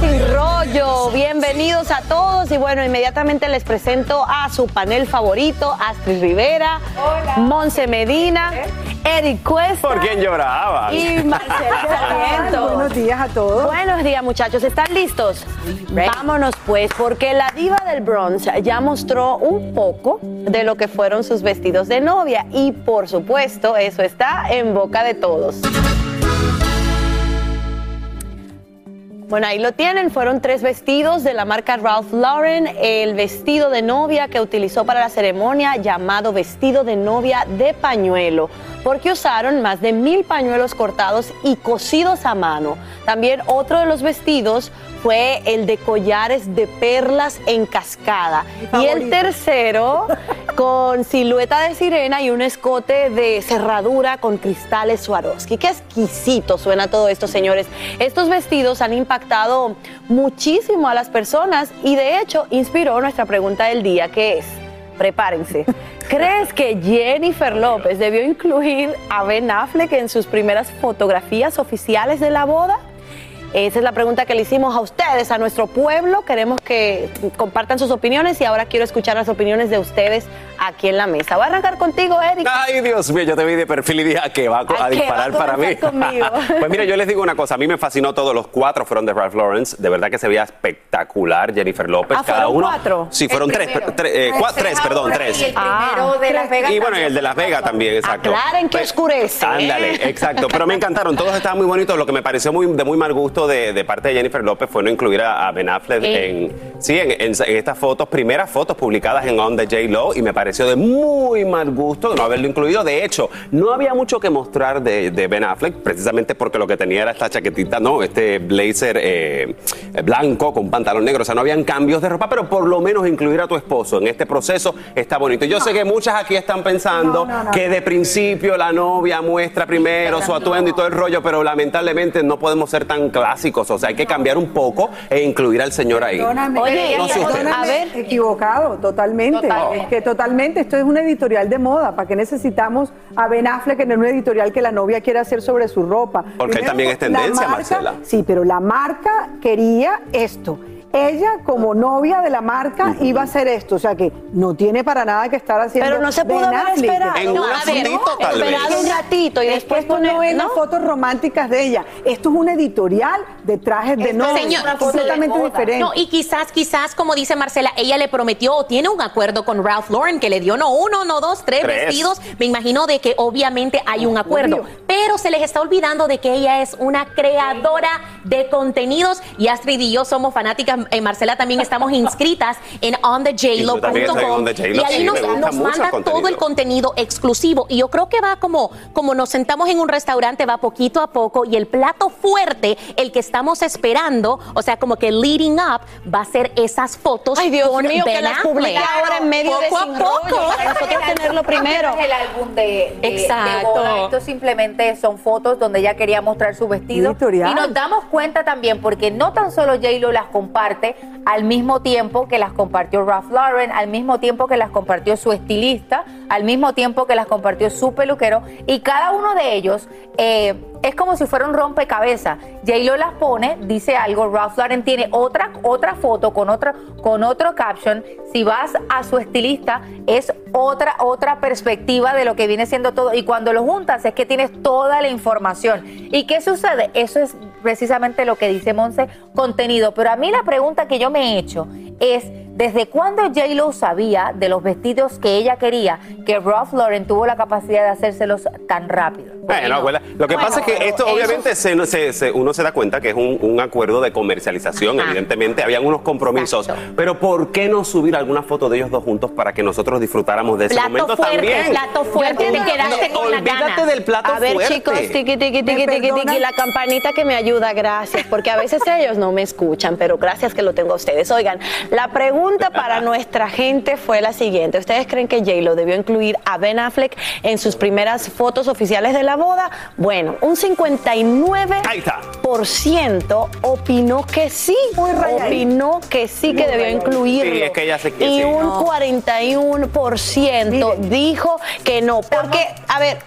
Sin Rollo. Bienvenidos a todos. Y bueno, inmediatamente les presento a su panel favorito, Astrid Rivera, Monse Medina, Eric Cuesta. ¿Por quién lloraba? Y Marcela Sarmiento. Buenos días a todos. Buenos días, muchachos. ¿Están listos? Vámonos, pues, porque la diva del Bronx ya mostró un poco de lo que fueron sus vestidos de novia. Y por supuesto, eso está en boca de todos. Bueno, ahí lo tienen, fueron tres vestidos de la marca Ralph Lauren, el vestido de novia que utilizó para la ceremonia llamado vestido de novia de pañuelo, porque usaron más de mil pañuelos cortados y cosidos a mano. También otro de los vestidos fue el de collares de perlas en cascada. Y el tercero con silueta de sirena y un escote de cerradura con cristales Swarovski. Qué exquisito suena todo esto, señores. Estos vestidos han impactado muchísimo a las personas y de hecho inspiró nuestra pregunta del día, que es, prepárense. ¿Crees que Jennifer López debió incluir a Ben Affleck en sus primeras fotografías oficiales de la boda? Esa es la pregunta que le hicimos a ustedes, a nuestro pueblo. Queremos que compartan sus opiniones y ahora quiero escuchar las opiniones de ustedes aquí en la mesa. Voy a arrancar contigo, Eric. Ay, Dios mío, yo te vi de perfil y dije "Ah, que va a, ¿A a disparar va a para mí. pues mira, yo les digo una cosa, a mí me fascinó todos los cuatro fueron de Ralph Lawrence, de verdad que se veía espectacular Jennifer López, Ah, cada ¿fueron uno. cuatro? Sí, fueron tres, tre- eh, cua- tres, perdón, tres. Y el Ah, primero de Las Vegas. Y bueno, el de Las Vegas también, exacto. Aclaren que Pues, oscurece, ¿eh? Ándale, exacto. Pero me encantaron, todos estaban muy bonitos. Lo que me pareció muy, de muy mal gusto de, de parte de Jennifer López fue no incluir a, a Ben Affleck en, sí, en, en- en estas fotos, primeras fotos publicadas en On the J Lo, y me pareció de muy mal gusto no haberlo incluido. De hecho, no había mucho que mostrar de, de Ben Affleck, precisamente porque lo que tenía era esta chaquetita, ¿no? Este blazer eh, blanco con pantalón negro. O sea, no habían cambios de ropa, pero por lo menos incluir a tu esposo en este proceso está bonito. Yo sé que muchas aquí están pensando No, no, no. que de principio la novia muestra primero su atuendo y todo el rollo, pero lamentablemente no podemos ser tan clásicos. O sea, hay que cambiar un poco e incluir al señor ahí. Perdóname, Oye, No sé perdóname, a ver. equivocado, totalmente. Totalmente. Es que totalmente, esto es un editorial de moda. ¿Para qué necesitamos a Ben Affleck en un editorial que la novia quiere hacer sobre su ropa? Porque él también es tendencia, marca- Marcela. Sí, pero la marca quería esto. Ella, como novia de la marca, iba a hacer esto. O sea que no tiene para nada que estar haciendo. Pero no se pudo Ben haber Affleck. esperado. En No, ver, fotito, tal vez. esperado un ratito y Es después esto poner, no es ¿no? las fotos románticas de ella. Esto es un editorial de trajes de Esto es novia. completamente diferente. No, y quizás, quizás, como dice Marcela, ella le prometió o tiene un acuerdo con Ralph Lauren que le dio no uno, no dos, tres, Tres. vestidos. Me imagino de que obviamente hay un acuerdo. Obvio. Pero se les está olvidando de que ella es una creadora de contenidos y Astrid y yo somos fanáticas. Eh, Marcela también estamos inscritas en Y yo también estoy en ondthejlo.com On the J-Lo, y ahí sí, nos, manda todo el contenido exclusivo. Y yo creo que va como, como nos sentamos en un restaurante, va poquito a poco y el plato fuerte, el que estamos esperando, o sea, como que leading up, va a ser esas fotos Ay, Dios con mío, que Ben las ahora en medio de Poco a Sin poco. Rollo, para nosotros tenerlo primero. Es el álbum de, de- de Exacto. boda. Esto simplemente son fotos donde ella quería mostrar su vestido. Editorial. Y nos damos cuenta también, porque no tan solo J-Lo las al mismo tiempo que las compartió Ralph Lauren, al mismo tiempo que las compartió su estilista, al mismo tiempo que las compartió su peluquero. Y cada uno de ellos eh, es como si fuera un rompecabezas. J-Lo las pone, dice algo, Ralph Lauren tiene otra, otra foto con, otra, con otro caption. Si vas a su estilista, es otra, otra perspectiva de lo que viene siendo todo. Y cuando lo juntas es que tienes toda la información. ¿Y qué sucede? Eso es precisamente lo que dice Monse, contenido. Pero a mí la pregunta que yo me he hecho es, ¿Desde cuándo J-Lo sabía de los vestidos que ella quería que Ralph Lauren tuvo la capacidad de hacérselos tan rápido? Bueno, abuela, lo que Bueno, pasa es que esto obviamente se- se- se- uno se da cuenta que es un, un acuerdo de comercialización, Ajá. evidentemente habían unos compromisos, Exacto. pero ¿por qué no subir alguna foto de ellos dos juntos para que nosotros disfrutáramos de ese Plato momento fuerte, también? plato fuerte, te quedaste con la Olvídate gana. del plato A ver, fuerte. chicos, tiqui, tiqui, ¿Me tiqui, tiqui, tiqui, la campanita que me ayuda, gracias, porque a veces ellos no me escuchan, pero gracias que lo tengo a ustedes. Oigan, la pregunta para nuestra gente fue la siguiente. ¿Ustedes creen que J-Lo debió incluir a Ben Affleck en sus primeras fotos oficiales de la boda? Bueno, un 59% Ahí está. opinó que sí. Muy. Opinó que sí que Muy debió rayadito. incluirlo. Sí, es que ella se- Y sí. un No. 41% Miren. dijo que no. Porque, a ver.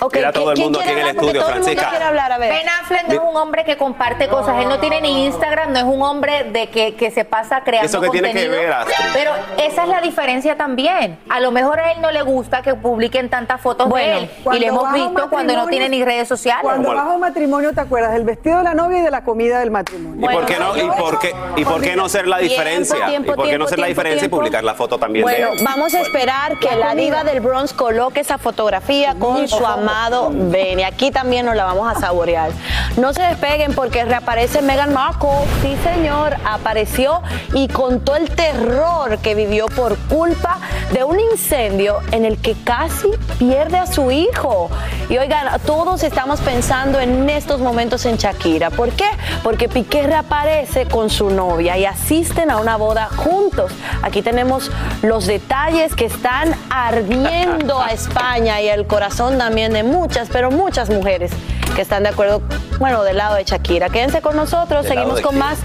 Ok, Mira todo el ¿quién mundo quiere aquí en el hablar? Porque estudio, todo el mundo Francisca. quiere hablar, a ver. Ben Affleck no es un hombre que comparte cosas, él no tiene ni Instagram, no es un hombre de que, que se pasa creando ¿Eso qué tiene que contenido. ver, Astrid? Pero esa es la diferencia también. A lo mejor a él no le gusta que publiquen tantas fotos Bueno, de él y le hemos visto cuando no tiene ni redes sociales. Cuando un matrimonio, ¿te acuerdas del vestido de la novia y de la comida del matrimonio? ¿Y por qué no, y por qué, y por qué no ser la diferencia? tiempo, ¿Y por qué no tiempo, ser la diferencia tiempo. y publicar la foto también de Bueno, él? vamos a esperar que la diva del Bronx coloque esa fotografía con su amado Ben. Y aquí también nos la vamos a saborear. No se despeguen porque reaparece Meghan Markle. Sí, señor, apareció y contó el terror que vivió por culpa de un incendio en el que casi pierde a su hijo. Y oigan, todos estamos pensando en estos momentos en Shakira. ¿Por qué? Porque Piqué reaparece con su novia y asisten a una boda juntos. Aquí tenemos los detalles que están ardiendo a España y el corazón también de muchas, pero muchas mujeres que están de acuerdo, bueno, del lado de Shakira. Quédense con nosotros, ¿Del lado seguimos con quién? más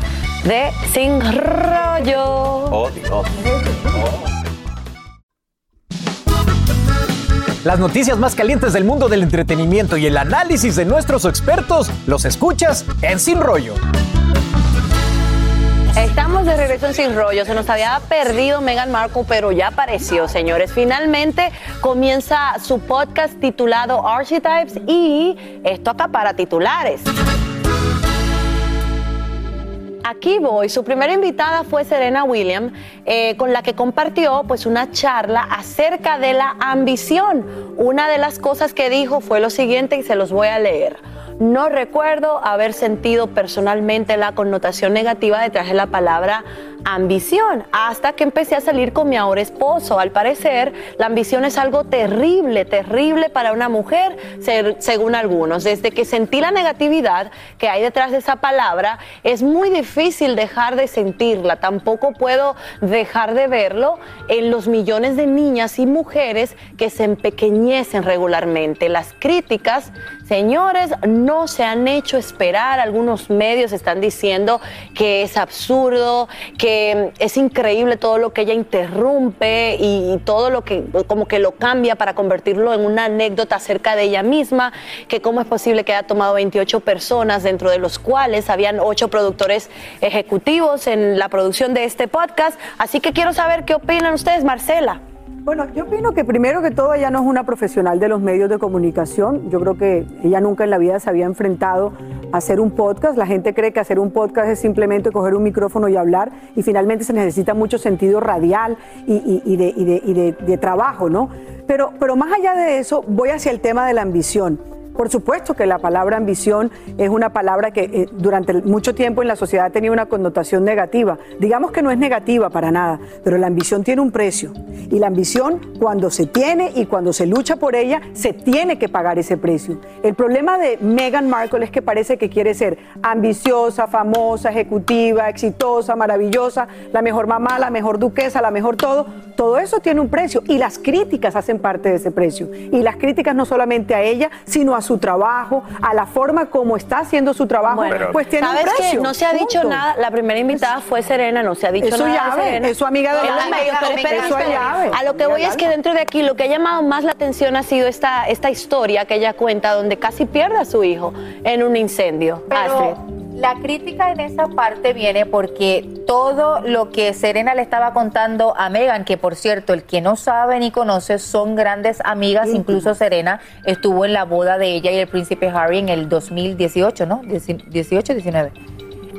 de Sin Rollo. Oh, Dios. Las noticias más calientes del mundo del entretenimiento y el análisis de nuestros expertos los escuchas en Sin Rollo. Estamos de regreso en Sin Rollo. Se nos había perdido Meghan Markle, pero ya apareció, señores. Finalmente comienza su podcast titulado Archetypes y esto acapara titulares. Aquí voy. Su primera invitada fue Serena Williams, eh, con la que compartió pues una charla acerca de la ambición. Una de las cosas que dijo fue lo siguiente y se los voy a leer. No recuerdo haber sentido personalmente la connotación negativa detrás de la palabra ambición hasta que empecé a salir con mi ahora esposo. Al parecer, la ambición es algo terrible, terrible para una mujer, se- según algunos. Desde que sentí la negatividad que hay detrás de esa palabra, es muy difícil dejar de sentirla. Tampoco puedo dejar de verlo en los millones de niñas y mujeres que se empequeñecen regularmente. Las críticas, señores, no se han hecho esperar. Algunos medios están diciendo que es absurdo, que es increíble todo lo que ella interrumpe y, y todo lo que como que lo cambia para convertirlo en una anécdota acerca de ella misma, que cómo es posible que haya tomado 28 personas, dentro de los cuales habían ocho productores ejecutivos en la producción de este podcast. Así que quiero saber qué opinan ustedes, Marcela. Bueno, yo opino que primero que todo ella no es una profesional de los medios de comunicación. Yo creo que ella nunca en la vida se había enfrentado a hacer un podcast. La gente cree que hacer un podcast es simplemente coger un micrófono y hablar y finalmente se necesita mucho sentido radial y, de- de trabajo, ¿no? Pero, pero más allá de eso, voy hacia el tema de la ambición. Por supuesto que la palabra ambición es una palabra que eh, durante mucho tiempo en la sociedad ha tenido una connotación negativa. Digamos que no es negativa para nada, pero la ambición tiene un precio. Y la ambición, cuando se tiene y cuando se lucha por ella, se tiene que pagar ese precio. El problema de Meghan Markle es que parece que quiere ser ambiciosa, famosa, ejecutiva, exitosa, maravillosa, la mejor mamá, la mejor duquesa, la mejor todo. Todo eso tiene un precio y las críticas hacen parte de ese precio. Y las críticas no solamente a ella, sino a su trabajo, a la forma como está haciendo su trabajo, Bueno, pues tiene ¿Sabes un precio. qué? No se ha dicho punto. nada. La primera invitada fue Serena, no se ha dicho Eso nada. ya de eso amiga de la medios, pero Eso A lo que voy es que dentro de aquí lo que ha llamado más la atención ha sido esta, esta historia que ella cuenta donde casi pierde a su hijo en un incendio. Pero Astrid. La crítica en esa parte viene porque todo lo que Serena le estaba contando a Megan, que por cierto, el que no sabe ni conoce, son grandes amigas, incluso Serena estuvo en la boda de ella y el príncipe Harry en el 2018, ¿no? Dieci- 18, 19.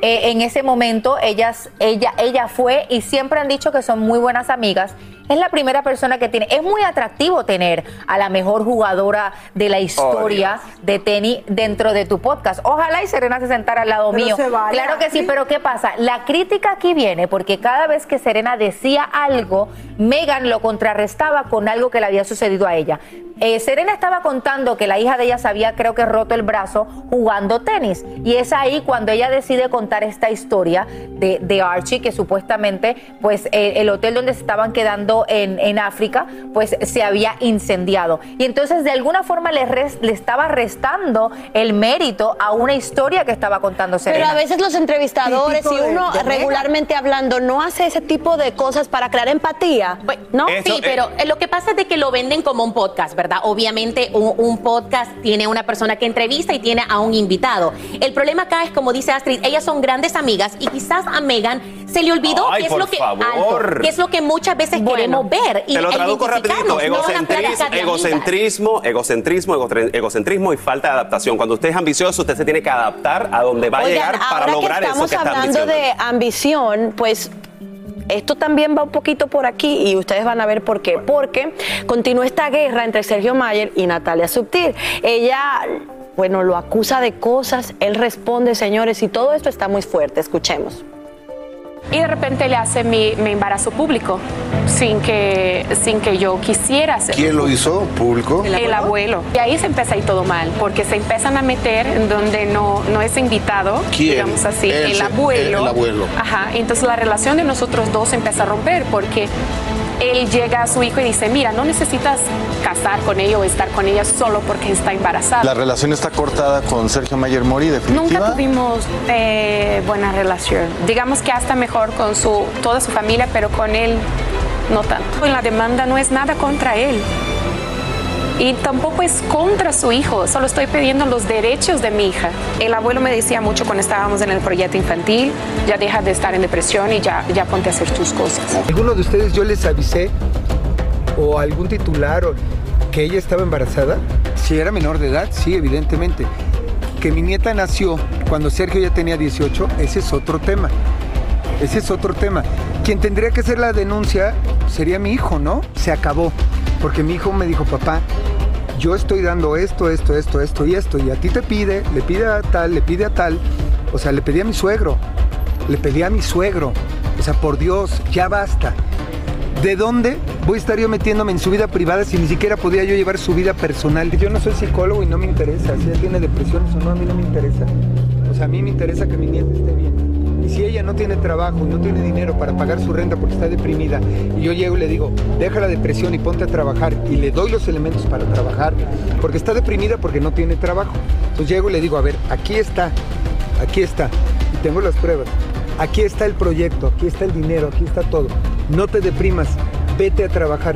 eh, en ese momento ellas, ella, ella fue y siempre han dicho que son muy buenas amigas. Es la primera persona que tiene. Es muy atractivo tener a la mejor jugadora de la historia de tenis dentro de tu podcast. Ojalá y Serena se sentara al lado Pero mío. se vale. Claro que sí, pero ¿qué pasa? La crítica aquí viene porque cada vez que Serena decía algo, Megan lo contrarrestaba con algo que le había sucedido a ella. Eh, Serena estaba contando que la hija de ella se había, creo que, roto el brazo jugando tenis. Y es ahí cuando ella decide contar esta historia de, de Archie, que supuestamente, pues, eh, el hotel donde se estaban quedando en, en África, pues, se había incendiado. Y entonces, de alguna forma, le, res- le estaba restando el mérito a una historia que estaba contando Serena. Pero a veces los entrevistadores, de- uno de regularmente hablando no hace ese tipo de cosas para crear empatía, Pues, ¿no? Eso, sí, eh, pero eh, lo que pasa es de que lo venden como un podcast, ¿verdad? Obviamente un, un podcast tiene una persona que entrevista y tiene a un invitado. El problema acá es, como dice Astrid, ellas son grandes amigas y quizás a Megan se le olvidó Ay, qué es lo que alto, qué es lo que muchas veces Bueno, queremos ver. y- Te lo traduzco rapidito. identificarnos, no egocentrismo, egocentrismo, egocentrismo, egocentrismo y falta de adaptación. Cuando usted es ambicioso, usted se tiene que adaptar a donde va a Oigan, llegar para lograr eso estamos que está hablando de ambición, pues esto también va un poquito por aquí y ustedes van a ver por qué. Porque continúa esta guerra entre Sergio Mayer y Natalia Subtil. Ella, bueno, lo acusa de cosas, él responde, señores, y todo esto está muy fuerte. Escuchemos. Y de repente le hace mi, mi embarazo público sin que, sin que yo quisiera hacerlo. ¿Quién lo hizo público? El abuelo. Y ahí se empieza a ir todo mal, porque se empiezan a meter en donde no, no es invitado, ¿Quién? digamos así, el abuelo. el abuelo. Ajá, entonces la relación de nosotros dos se empieza a romper porque él llega a su hijo y dice, mira, no necesitas casar con ella o estar con ella solo porque está embarazada. La relación está cortada con Sergio Mayer Mori, definitiva. Nunca tuvimos eh, buena relación. Digamos que hasta mejor con su, toda su familia, pero con él no tanto. La demanda no es nada contra él. Y tampoco es contra su hijo, solo estoy pidiendo los derechos de mi hija. El abuelo me decía mucho cuando estábamos en el proyecto infantil, ya deja de estar en depresión y ya, ya ponte a hacer tus cosas. ¿Alguno de ustedes yo les avisé o algún titular o que ella estaba embarazada? Si era menor de edad, sí, evidentemente. Que mi nieta nació cuando Sergio ya tenía 18, ese es otro tema. Ese es otro tema. Quien tendría que hacer la denuncia sería mi hijo, ¿no? Se acabó. Porque mi hijo me dijo, papá, yo estoy dando esto, esto, esto, esto y esto. Y a ti te pide, le pide a tal, le pide a tal. O sea, le pedí a mi suegro. Le pedí a mi suegro. O sea, por Dios, ya basta. ¿De dónde voy a estar yo metiéndome en su vida privada si ni siquiera podía yo llevar su vida personal? Yo no soy psicólogo y no me interesa. Si ella tiene depresiones o no, a mí no me interesa. O sea, a mí me interesa que mi nieta esté bien. Y si ella no tiene trabajo y no tiene dinero para pagar su renta porque está deprimida, y yo llego y le digo, deja la depresión y ponte a trabajar, y le doy los elementos para trabajar, porque está deprimida porque no tiene trabajo. Entonces llego y le digo, a ver, aquí está, aquí está, y tengo las pruebas. Aquí está el proyecto, aquí está el dinero, aquí está todo. No te deprimas, vete a trabajar.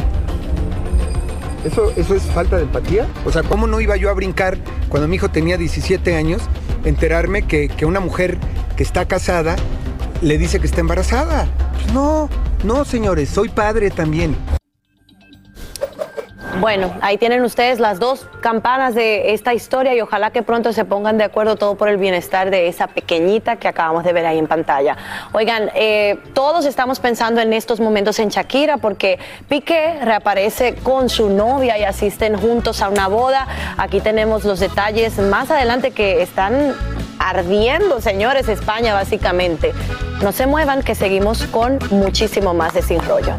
¿Eso, ¿Eso es falta de empatía? O sea, ¿cómo no iba yo a brincar cuando mi hijo tenía 17 años, enterarme que, que una mujer que está casada le dice que está embarazada? Pues no, no, señores, soy padre también. Bueno, ahí tienen ustedes las dos campanas de esta historia y ojalá que pronto se pongan de acuerdo todo por el bienestar de esa pequeñita que acabamos de ver ahí en pantalla. Oigan, eh, todos estamos pensando en estos momentos en Shakira porque Piqué reaparece con su novia y asisten juntos a una boda. Aquí tenemos los detalles más adelante que están ardiendo, señores, España básicamente. No se muevan que seguimos con muchísimo más de.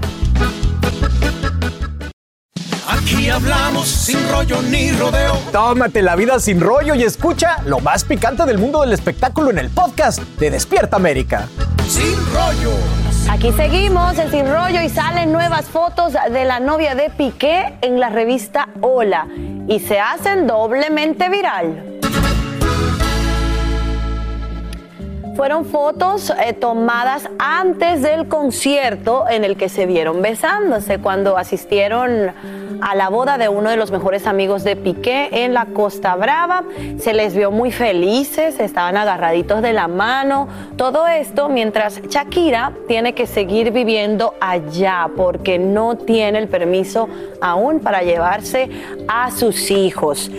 Aquí hablamos sin rollo ni rodeo. Tómate la vida sin rollo y escucha lo más picante del mundo del espectáculo en el podcast de Despierta América. Sin rollo. Aquí seguimos en Sin Rollo y salen nuevas fotos de la novia de Piqué en la revista Hola y se hacen doblemente viral. Fueron fotos eh, tomadas antes del concierto en el que se vieron besándose cuando asistieron a la boda de uno de los mejores amigos de Piqué en la Costa Brava. Se les vio muy felices, estaban agarraditos de la mano. Todo esto mientras Shakira tiene que seguir viviendo allá porque no tiene el permiso aún para llevarse a sus hijos.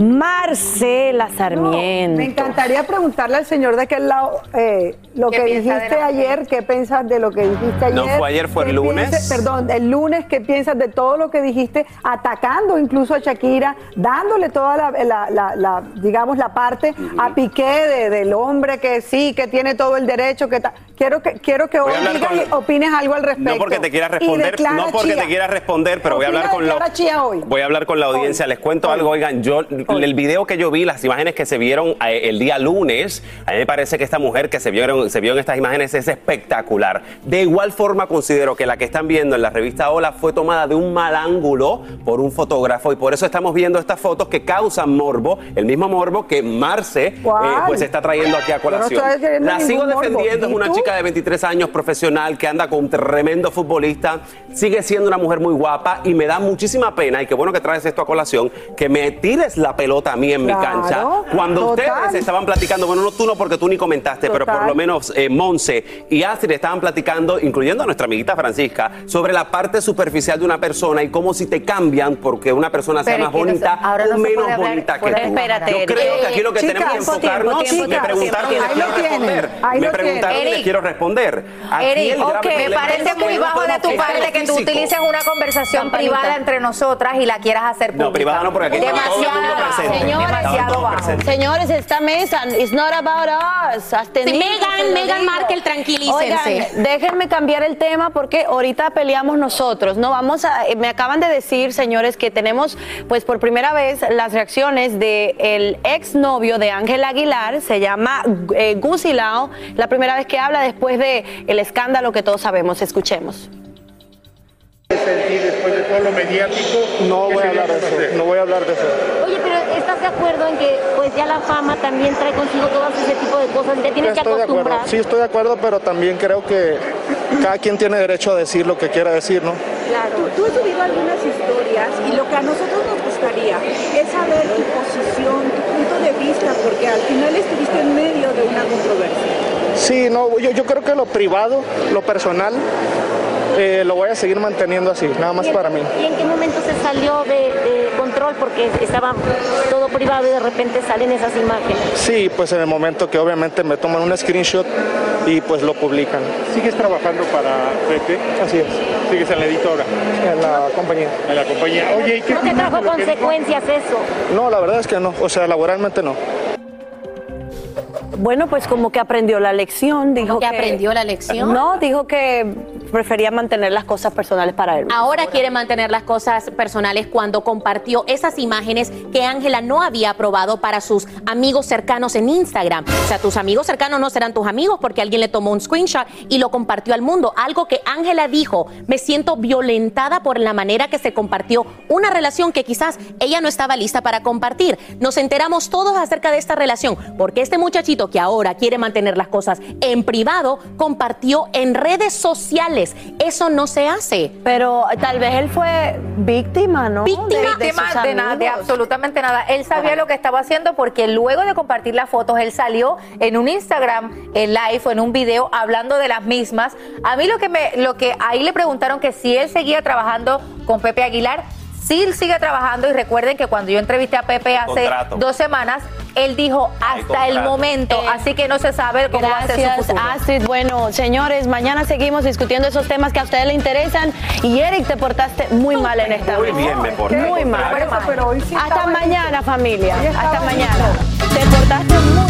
Marcela Sarmiento. Me encantaría preguntarle al señor de aquel lado eh, lo ¿Qué que dijiste ayer, qué piensas de lo que dijiste ayer. No fue ayer, fue el ¿Qué lunes. perdón, el lunes, ¿qué piensas de todo lo que dijiste? Atacando incluso a Shakira, dándole toda la, la- la- la, digamos, la parte a Piqué de- del hombre que sí, que tiene todo el derecho, que ta- Quiero que, quiero que hoy digas y opines algo al respecto. No porque te quieras responder, no porque Chía. te quieras responder, pero voy a hablar con la Clara Chía hoy. voy a hablar con la audiencia. Les cuento algo, oigan, yo el video que yo vi, las imágenes que se vieron eh, el día lunes, a mí me parece que esta mujer que se vieron se vio en estas imágenes es espectacular. De igual forma considero que la que están viendo en la revista Hola fue tomada de un mal ángulo por un fotógrafo y por eso estamos viendo estas fotos que causan morbo, el mismo morbo que Marce eh, pues está trayendo aquí a no colación. la sigo defendiendo, es ¿Y una tú? Chica de 23 años profesional que anda con un tremendo futbolista, sigue siendo una mujer muy guapa y me da muchísima pena y qué bueno que traes esto a colación, que me tires la pelota a mí en mi cancha. Cuando total. ustedes estaban platicando, bueno, no tú no porque tú ni comentaste, pero por Total. lo menos eh, Monse y Astrid estaban platicando, incluyendo a nuestra amiguita Francisca, sobre la parte superficial de una persona y cómo si te cambian porque una persona sea Pero más bonita ahora o menos hablar bonita que tú. Espérate, Yo creo que aquí lo que Chicas, tenemos que enfocarnos, tiempo, me tiempo, preguntaron y tiempo. les Ahí quiero responder. ahí Me preguntaron y les quiero responder. Aquí Eric, el grave ok, me parece muy bajo de tu parte que tú utilices una conversación Campanita. privada entre nosotras y la quieras hacer pública. No, privada no, porque aquí estaba todo el mundo Demasiado. Señores, demasiado bajo. Señores, esta mesa, it's not about us. Meghan digo. Markle, tranquilícense. Oigan, déjenme cambiar el tema porque ahorita peleamos nosotros. No vamos a. eh, Me acaban de decir, señores, que tenemos, pues por primera vez, las reacciones del el exnovio de Ángel Aguilar. Se llama eh, Gusilao. La primera vez que habla después de el escándalo que todos sabemos. Escuchemos. después de todo lo mediático? No ¿Qué voy a hablar de eso, conocer? no voy a hablar de eso. Oye, pero ¿estás de acuerdo en que pues ya la fama también trae consigo todo ese tipo de cosas? Te tienes que de acuerdo, acostumbrar. sí estoy de acuerdo, pero también creo que cada quien tiene derecho a decir lo que quiera decir, ¿no? Claro, tú has subido algunas historias y lo que a nosotros nos gustaría es saber tu posición, tu punto de vista, porque al final estuviste en medio de una controversia. Sí, no, yo, yo creo que lo privado, lo personal, eh, lo voy a seguir manteniendo así, nada más ¿Y en- para mí. ¿Y en qué momento se salió de, de control? Porque estaba todo privado y de repente salen esas imágenes. Sí, pues en el momento que obviamente me toman un screenshot y pues lo publican. ¿Sigues trabajando para Pepe? Así es, ¿Sigues en la editora? en la compañía. En la compañía. Oye, ¿y qué ¿No te trajo consecuencias eso? No, la verdad es que no, o sea, laboralmente no. Bueno, pues como que aprendió la lección. Dijo que aprendió la lección? No, dijo que prefería mantener las cosas personales para él. Ahora quiere mantener las cosas personales cuando compartió esas imágenes que Ángela no había aprobado para sus amigos cercanos en Instagram. O sea, tus amigos cercanos no serán tus amigos porque alguien le tomó un screenshot y lo compartió al mundo. Algo que Ángela dijo, me siento violentada por la manera que se compartió una relación que quizás ella no estaba lista para compartir. Nos enteramos todos acerca de esta relación porque este muchachito que ahora quiere mantener las cosas en privado compartió en redes sociales. Eso no se hace. Pero tal vez él fue víctima, ¿no? Víctima de, nada, de absolutamente nada. Él sabía lo que estaba haciendo porque luego de compartir las fotos, él salió en un Instagram, en live o en un video hablando de las mismas. A mí lo que me, lo que ahí le preguntaron que si él seguía trabajando con Pepe Aguilar. Sí, sigue trabajando y recuerden que cuando yo entrevisté a Pepe hace Contrato. dos semanas, él dijo hasta el momento, Eh, así que no se sabe cómo va a ser su Gracias, futuro. Astrid. Bueno, señores, mañana seguimos discutiendo esos temas que a ustedes les interesan. Y Eric, te portaste muy mal en esta Muy bien me porté. Muy mal. Por eso, pero hoy sí Hasta mañana, familia. Hasta mañana. Te portaste muy